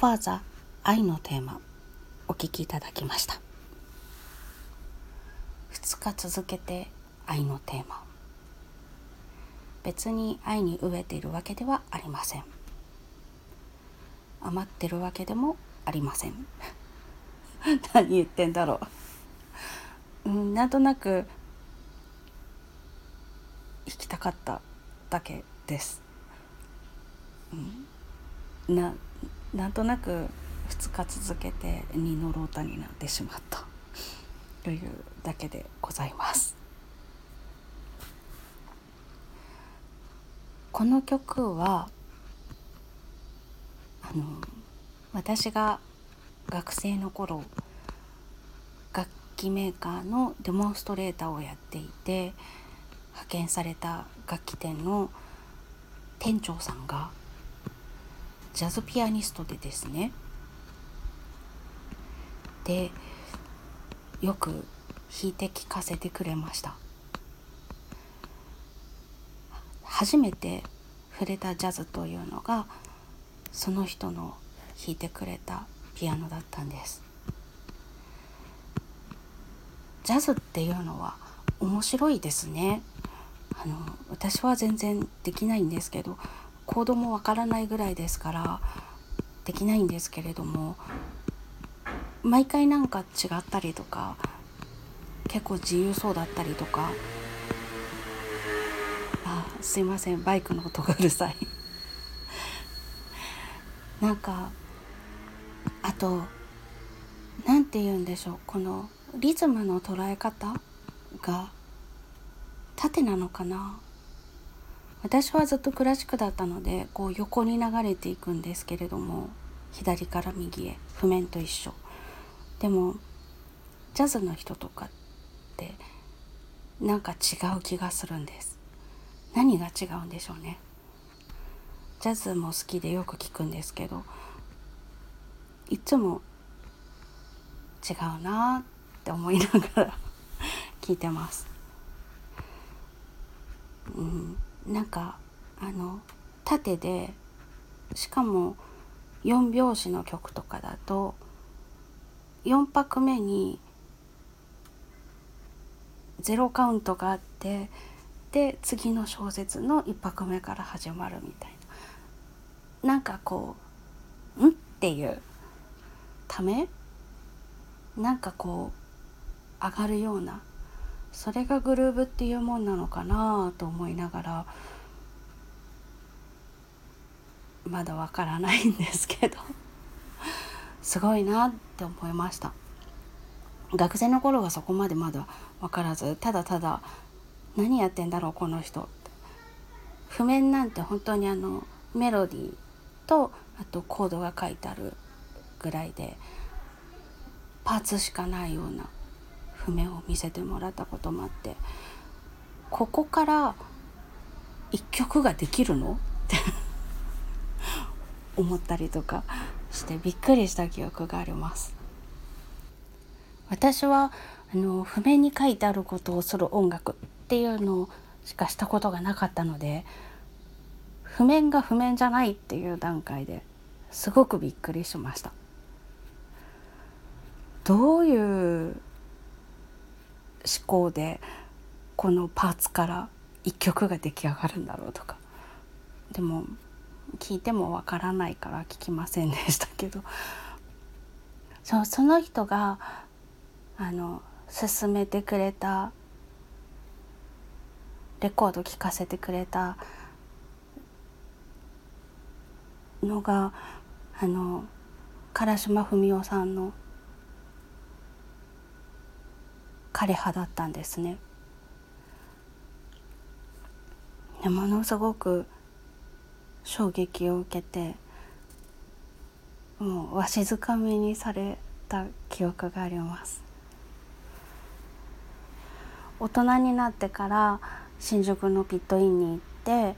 ファーザー愛のテーマお聞きいただきました。2日続けて愛のテーマ。別に愛に飢えているわけではありません。余ってるわけでもありません。何言ってんだろう、うん、なんとなく弾きたかっただけです、うん、ななんとなく2日続けて二のロータになってしまった。というだけでございます。この曲はあの私が学生の頃楽器メーカーのデモンストレーターをやっていて派遣された楽器店の店長さんがジャズピアニストでですね。でよく弾いて聴かせてくれました。初めて触れたジャズというのがその人の弾いてくれたピアノだったんです。ジャズっていうのは面白いですね。あの私は全然できないんですけどコードもわからないぐらいですからできないんですけれども毎回なんか違ったりとか結構自由そうだったりとかあすいませんバイクの音がうるさい。なんかあと何て言うんでしょうこのリズムの捉え方が縦なのかな？私はずっとクラシックだったのでこう横に流れていくんですけれども左から右へ譜面と一緒。でもジャズの人とかってなんか違う気がするんです。何が違うんでしょうね。ジャズも好きでよく聞くんですけどいつも違うなって思いながら 聞いてます。うん。なんかあの縦でしかも4拍子の曲とかだと4拍目に0カウントがあってで次の小説の1拍目から始まるみたいななんかこう「ん?」っていうため？なんかこう上がるようなそれがグルーブっていうもんなのかなと思いながらまだわからないんですけど。すごいなって思いました。学生の頃はそこまでまだ分からずただただ何やってんだろうこの人。譜面なんて本当にあのメロディーとあとコードが書いてあるぐらいでパーツしかないような譜面を見せてもらったこともあってここから一曲ができるの？って 思ったりとかしてびっくりした記憶があります。私はあの譜面に書いてあることをする音楽っていうのしかしたことがなかったので譜面が譜面じゃないっていう段階ですごくびっくりしました。どういう思考でこのパーツから一曲が出来上がるんだろうとか。でも聞いてもわからないから聞きませんでしたけど。そうその人があの勧めてくれたレコード聴かせてくれたのがあの唐島文夫さんの枯葉だったんですね。でものすごく衝撃を受けてもうわしづかみにされた記憶があります大人になってから新宿のピットインに行って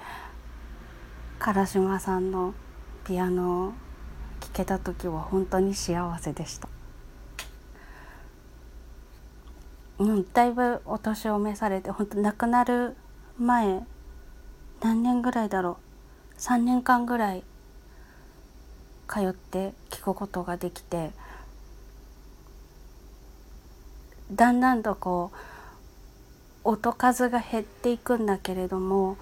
唐島さんのピアノを聴けた時は本当に幸せでしたうんだいぶお年を召されて本当亡くなる前何年ぐらいだろう。3年間ぐらい通って聞くことができてだんだんとこう音数が減っていくんだけれども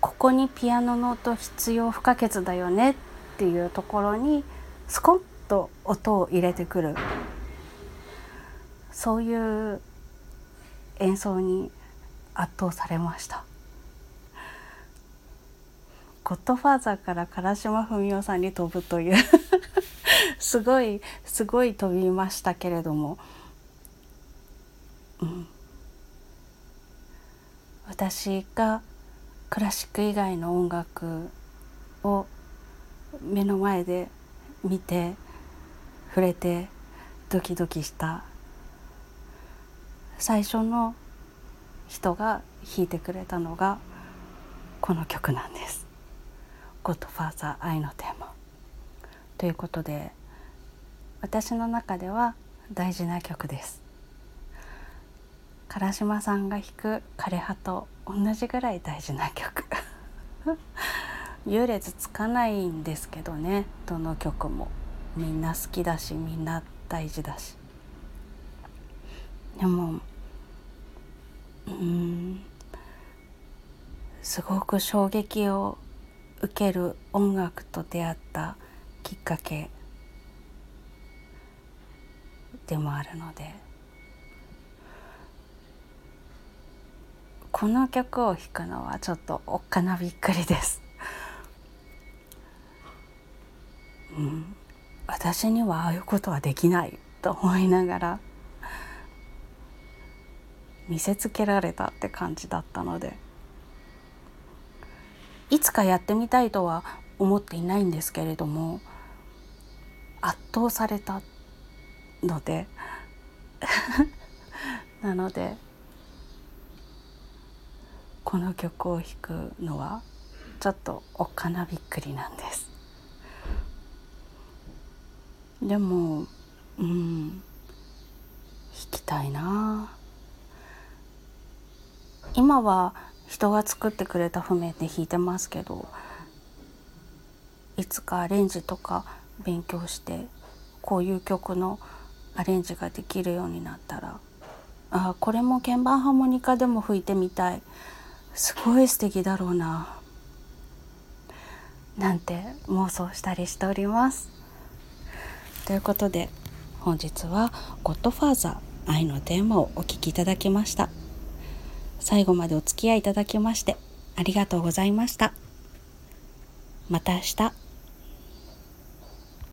ここにピアノの音必要不可欠だよねっていうところにスコンと音を入れてくる。そういう演奏に圧倒されました。ゴッドファーザーから唐島文夫さんに飛ぶという すごいすごい飛びましたけれども、うん、私がクラシック以外の音楽を目の前で見て触れてドキドキした。最初の人が弾いてくれたのがこの曲なんです「ゴッドファーザー愛のテーマ」ということで私の中では大事な曲です。唐島さんが弾く枯葉と同じぐらい大事な曲。優劣つかないんですけどねどの曲も。みんな好きだしみんな大事だし。でもうん。すごく衝撃を受ける音楽と出会ったきっかけでもあるので。この曲を弾くのはちょっとおっかなびっくりです。うん、私にはああいうことはできないと思いながら。見せつけられたって感じだったのでいつかやってみたいとは思っていないんですけれども圧倒されたので なのでこの曲を弾くのはちょっとおっかなびっくりなんです。でもうん弾きたいなあ今は人が作ってくれた譜面で弾いてますけどいつかアレンジとか勉強してこういう曲のアレンジができるようになったらあこれも鍵盤ハーモニカでも吹いてみたい。すごい素敵だろうな。なんて妄想したりしております。ということで本日は「ゴッドファーザー愛のテーマ」をお聴きいただきました。最後までお付き合いいただきましてありがとうございました。また明日。